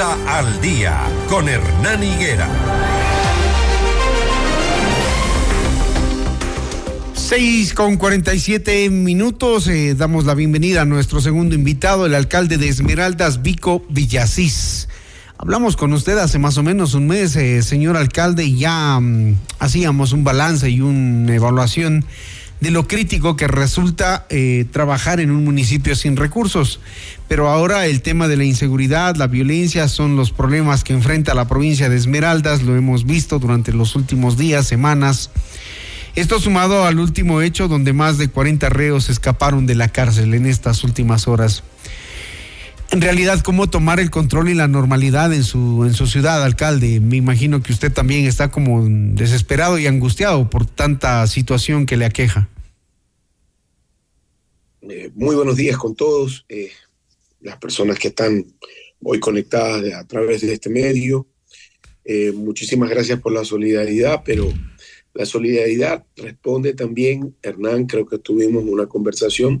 Al Día con Hernán Higuera. 6 con 47 minutos. Eh, damos la bienvenida a nuestro segundo invitado, el alcalde de Esmeraldas, Vico Villasís. Hablamos con usted hace más o menos un mes, eh, señor alcalde, y ya mm, hacíamos un balance y una evaluación de lo crítico que resulta eh, trabajar en un municipio sin recursos. Pero ahora el tema de la inseguridad, la violencia son los problemas que enfrenta la provincia de Esmeraldas, lo hemos visto durante los últimos días, semanas. Esto sumado al último hecho donde más de 40 reos escaparon de la cárcel en estas últimas horas en realidad cómo tomar el control y la normalidad en su, en su ciudad, alcalde. Me imagino que usted también está como desesperado y angustiado por tanta situación que le aqueja. Eh, muy buenos días con todos, eh, las personas que están hoy conectadas a través de este medio. Eh, muchísimas gracias por la solidaridad, pero la solidaridad responde también, Hernán, creo que tuvimos una conversación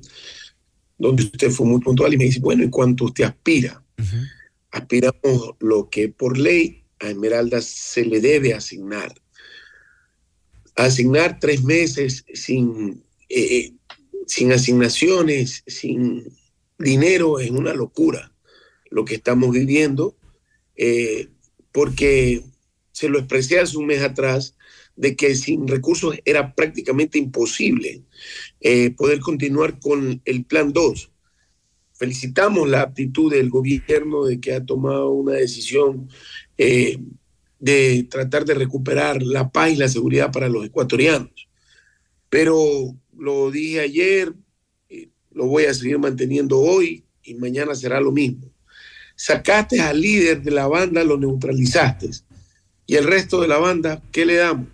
donde usted fue muy puntual y me dice, bueno, ¿y cuánto usted aspira? Aspiramos lo que por ley a Esmeralda se le debe asignar. Asignar tres meses sin, eh, sin asignaciones, sin dinero, es una locura lo que estamos viviendo, eh, porque se lo expresé hace un mes atrás, de que sin recursos era prácticamente imposible eh, poder continuar con el plan 2. Felicitamos la actitud del gobierno de que ha tomado una decisión eh, de tratar de recuperar la paz y la seguridad para los ecuatorianos. Pero lo dije ayer, eh, lo voy a seguir manteniendo hoy y mañana será lo mismo. Sacaste al líder de la banda, lo neutralizaste. Y el resto de la banda, ¿qué le damos?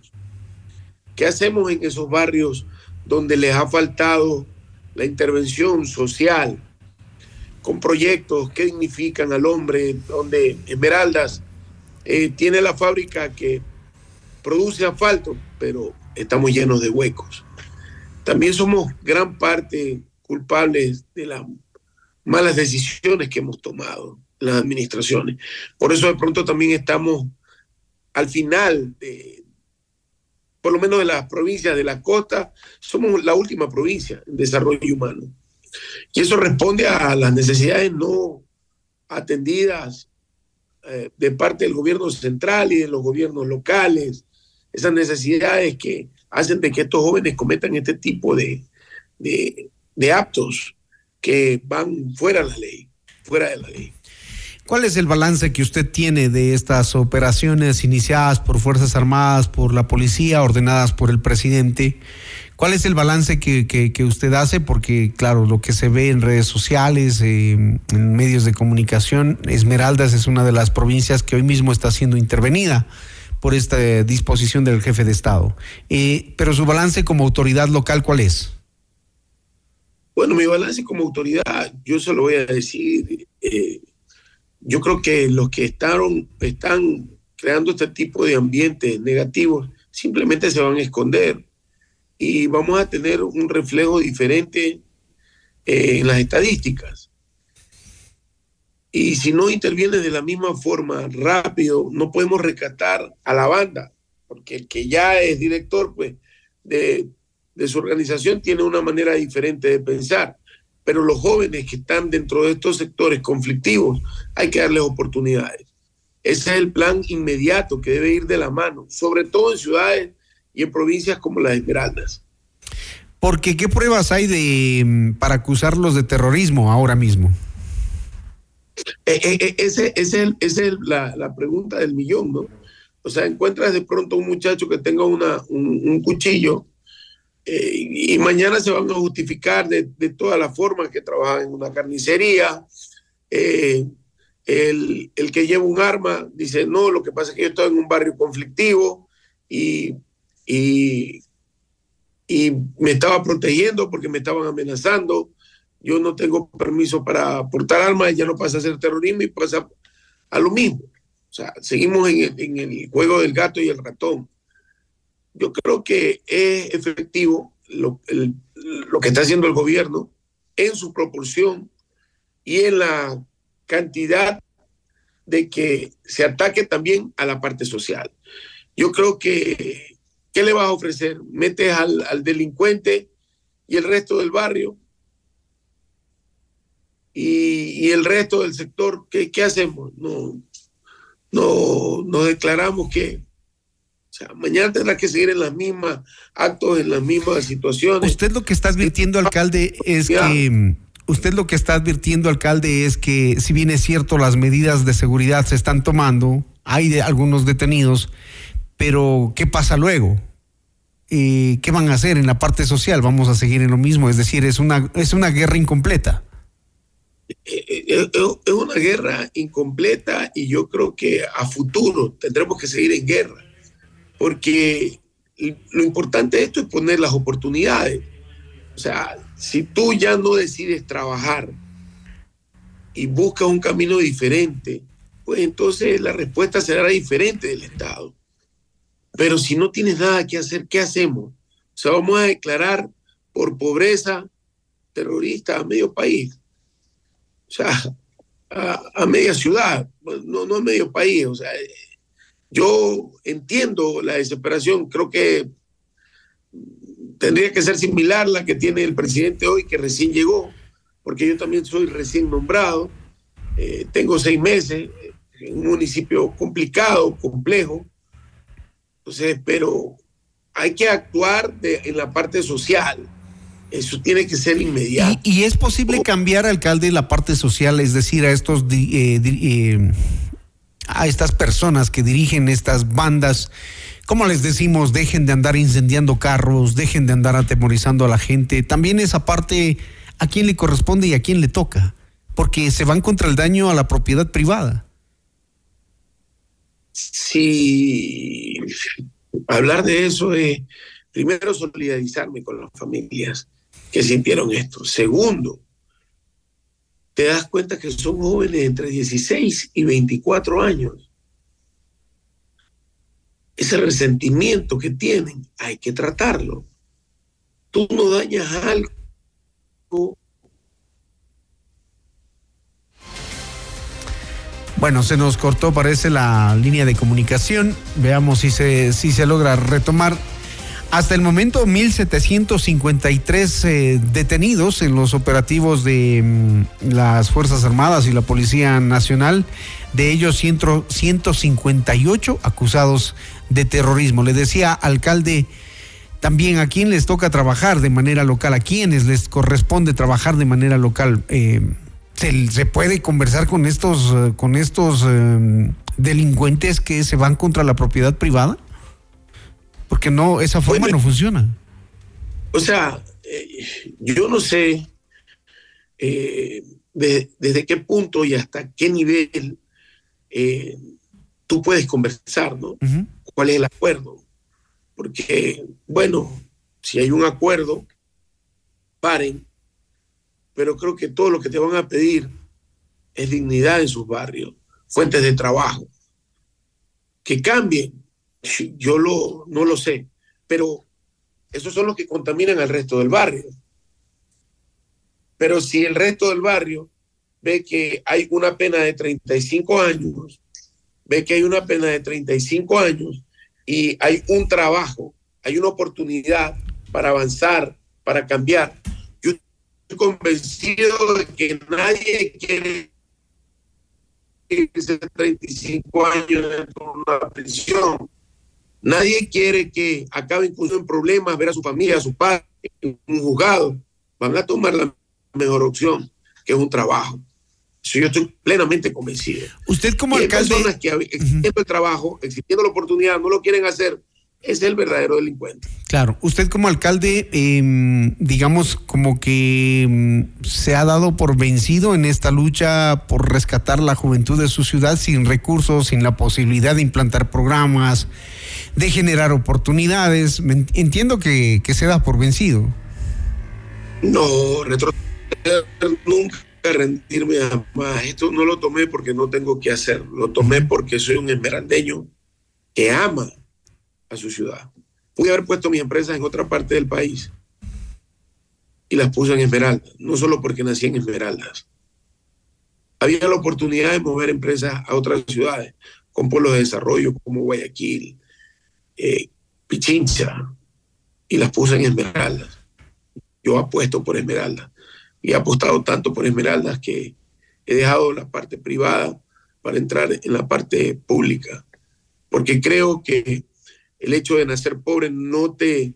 ¿Qué hacemos en esos barrios donde les ha faltado la intervención social, con proyectos que dignifican al hombre, donde Esmeraldas eh, tiene la fábrica que produce asfalto, pero estamos llenos de huecos. También somos gran parte culpables de las malas decisiones que hemos tomado las administraciones. Por eso de pronto también estamos al final de, por lo menos de las provincias de la costa, somos la última provincia en desarrollo humano. Y eso responde a las necesidades no atendidas eh, de parte del gobierno central y de los gobiernos locales, esas necesidades que hacen de que estos jóvenes cometan este tipo de, de, de actos que van fuera de la ley, fuera de la ley. ¿Cuál es el balance que usted tiene de estas operaciones iniciadas por Fuerzas Armadas, por la policía, ordenadas por el presidente? ¿Cuál es el balance que, usted hace? Porque, claro, lo que se ve en redes sociales, eh, en medios de comunicación, Esmeraldas es una de las provincias que hoy mismo está siendo intervenida por esta disposición del jefe de Estado. Eh, pero su balance como autoridad local, ¿cuál es? Bueno, mi balance como autoridad, yo se lo voy a decir. Eh, yo creo que los que están, están creando este tipo de ambientes negativos simplemente se van a esconder y vamos a tener un reflejo diferente eh, en las estadísticas. Y si no interviene de la misma forma rápido, no podemos rescatar a la banda, porque el que ya es director pues, de su organización tiene una manera diferente de pensar pero los jóvenes que están dentro de estos sectores conflictivos hay que darles oportunidades. Ese es el plan inmediato que debe ir de la mano, sobre todo en ciudades y en provincias como las Esmeraldas. Porque ¿qué pruebas hay de mm, para acusarlos de terrorismo ahora mismo? Eh, eh, eh, esa ese, es la, pregunta del millón, ¿no? O sea, encuentras de pronto un muchacho que tenga una, un cuchillo eh, y mañana se van a justificar de, de todas las formas que trabajan en una carnicería. Eh, el, el, que lleva un arma dice, no, lo que pasa es que yo estoy en un barrio conflictivo y, y, y me estaba protegiendo porque me estaban amenazando. Yo no tengo permiso para portar armas, ya no pasa a ser terrorismo y pasa a lo mismo. O sea, seguimos en en el juego del gato y el ratón yo creo que es efectivo lo, que está haciendo el gobierno en su proporción y en la cantidad de que se ataque también a la parte social. Yo creo que, ¿qué le vas a ofrecer? Metes al, al delincuente y el resto del barrio y, el resto del sector, ¿qué, qué hacemos? No, no, nos declaramos que sea, mañana tendrá que seguir en las mismas actos, en las mismas situaciones. Usted lo que está advirtiendo, alcalde, es que usted lo que está advirtiendo, alcalde, es que si bien es cierto las medidas de seguridad se están tomando, hay de algunos detenidos, pero ¿qué pasa luego? ¿Qué van a hacer en la parte social? Vamos a seguir en lo mismo, es decir, es una, es una guerra incompleta. Eh, eh, es una guerra incompleta y yo creo que a futuro tendremos que seguir en guerra, porque lo importante de esto es poner las oportunidades. O sea, si tú ya no decides trabajar y buscas un camino diferente, pues entonces la respuesta será diferente del Estado. Pero si no tienes nada que hacer, ¿qué hacemos? O sea, vamos a declarar por pobreza terrorista a medio país. O sea, a, media ciudad, no, no a medio país. O sea, yo entiendo la desesperación, creo que tendría que ser similar la que tiene el presidente hoy, que recién llegó, porque yo también soy recién nombrado, eh, tengo seis meses en un municipio complicado, complejo, entonces, pero hay que actuar en la parte social. Eso tiene que ser inmediato. ¿Y, es posible cambiar, alcalde, la parte social, es decir, a estos eh, eh, a estas personas que dirigen estas bandas? como les decimos, dejen de andar incendiando carros, dejen de andar atemorizando a la gente. También esa parte, ¿a quién le corresponde y a quién le toca? Porque se van contra el daño a la propiedad privada. Sí, hablar de eso es, primero, solidarizarme con las familias que sintieron esto. Segundo, te das cuenta que son jóvenes entre 16 y 24 años ese resentimiento que tienen, hay que tratarlo. Tú no dañas algo. Bueno, se nos cortó, parece, la línea de comunicación. Veamos si se, si se logra retomar. Hasta el momento, 1.753 eh, detenidos en los operativos de mm, las Fuerzas Armadas y la Policía Nacional. De ellos, 158 acusados de terrorismo. Le decía, alcalde, también a quién les toca trabajar de manera local, a quiénes les corresponde trabajar de manera local. Eh, ¿se, puede conversar con estos, eh, con estos delincuentes que se van contra la propiedad privada? Porque no, esa forma no funciona. O sea, yo no sé desde qué punto y hasta qué nivel tú puedes conversar, ¿no? cuál es el acuerdo. Porque, bueno, si hay un acuerdo, paren, pero creo que todo lo que te van a pedir es dignidad en sus barrios, fuentes de trabajo. Que cambien, yo lo, no lo sé, pero esos son los que contaminan al resto del barrio. Pero si el resto del barrio ve que hay una pena de 35 años, ve que hay una pena de 35 años y hay un trabajo, hay una oportunidad para avanzar, para cambiar. Yo estoy convencido de que nadie quiere irse 35 años dentro de una prisión. Nadie quiere que acabe incluso en problemas, ver a su familia, a su padre en un juzgado. Van a tomar la mejor opción, que es un trabajo yo estoy plenamente convencido. Usted como alcalde... Hay personas que existiendo el trabajo, existiendo la oportunidad, no lo quieren hacer, es el verdadero delincuente. Claro, usted como alcalde, em, digamos, como que em, se ha dado por vencido en esta lucha por rescatar la juventud de su ciudad sin recursos, sin la posibilidad de implantar programas, de generar oportunidades. Entiendo que, que se da por vencido. No, retroceder nunca rendirme a más. Esto no lo tomé porque no tengo que hacer, lo tomé porque soy un esmeraldeño que ama a su ciudad. Pude haber puesto mis empresas en otra parte del país y las puse en Esmeraldas, no solo porque nací en Esmeraldas. había la oportunidad de mover empresas a otras ciudades, con pueblos de desarrollo como Guayaquil, eh, Pichincha, y las puse en Esmeraldas. Yo apuesto por Esmeraldas y he apostado tanto por Esmeraldas que he dejado la parte privada para entrar en la parte pública, porque creo que el hecho de nacer pobre no te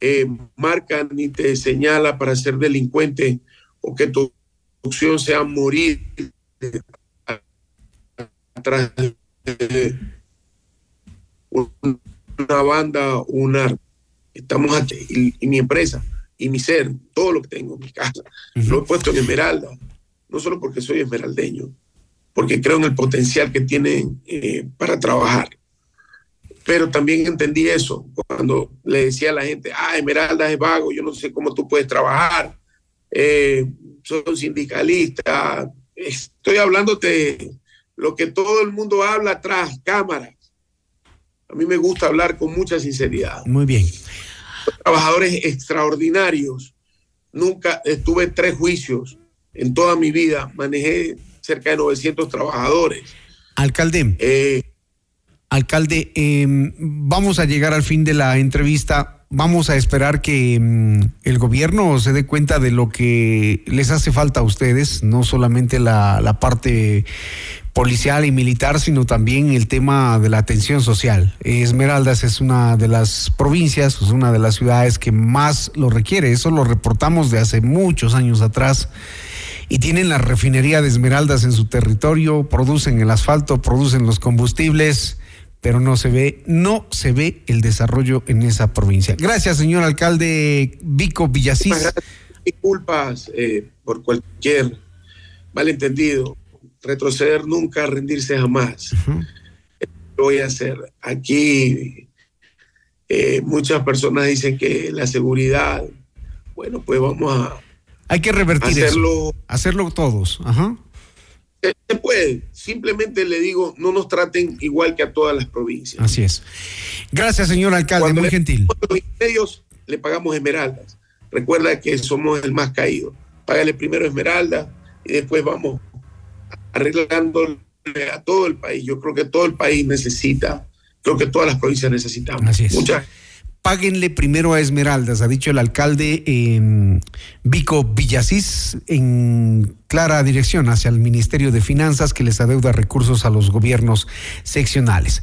eh, marca ni te señala para ser delincuente o que tu opción sea morir atrás de una banda o un Estamos aquí, y, mi empresa, y mi ser, todo lo que tengo, mi casa, lo he puesto en Esmeralda, no solo porque soy esmeraldeño, porque creo en el potencial que tienen eh, para trabajar. Pero también entendí eso cuando le decía a la gente, ah, Esmeralda es vago, yo no sé cómo tú puedes trabajar, eh, soy sindicalista, estoy hablándote lo que todo el mundo habla tras cámaras. A mí me gusta hablar con mucha sinceridad. Muy bien. Trabajadores extraordinarios. Nunca estuve tres juicios en toda mi vida. Manejé cerca de 900 trabajadores. Alcalde. Eh, alcalde, em, vamos a llegar al fin de la entrevista. Vamos a esperar que em, el gobierno se dé cuenta de lo que les hace falta a ustedes, no solamente la, la parte policial y militar, sino también el tema de la atención social. Esmeraldas es una de las provincias, es una de las ciudades que más lo requiere. Eso lo reportamos de hace muchos años atrás. Y tienen la refinería de Esmeraldas en su territorio, producen el asfalto, producen los combustibles, pero no se ve, no se ve el desarrollo en esa provincia. Gracias, señor alcalde Vico Villasís. Disculpas eh, por cualquier malentendido retroceder nunca, rendirse jamás. Lo voy a hacer. Aquí eh, muchas personas dicen que la seguridad, bueno, pues vamos a... Hay que revertir hacerlo, Hacerlo todos. Se puede. Simplemente le digo, no nos traten igual que a todas las provincias. Así es. Gracias, señor alcalde, muy gentil. Los medios le pagamos esmeraldas. Recuerda que somos el más caído. Págale primero esmeralda y después vamos arreglándole a todo el país. Yo creo que todo el país necesita, creo que todas las provincias necesitamos. Así es. Muchas páguenle primero a Esmeraldas, ha dicho el alcalde Vico Villasís, en clara dirección hacia el Ministerio de Finanzas que les adeuda recursos a los gobiernos seccionales.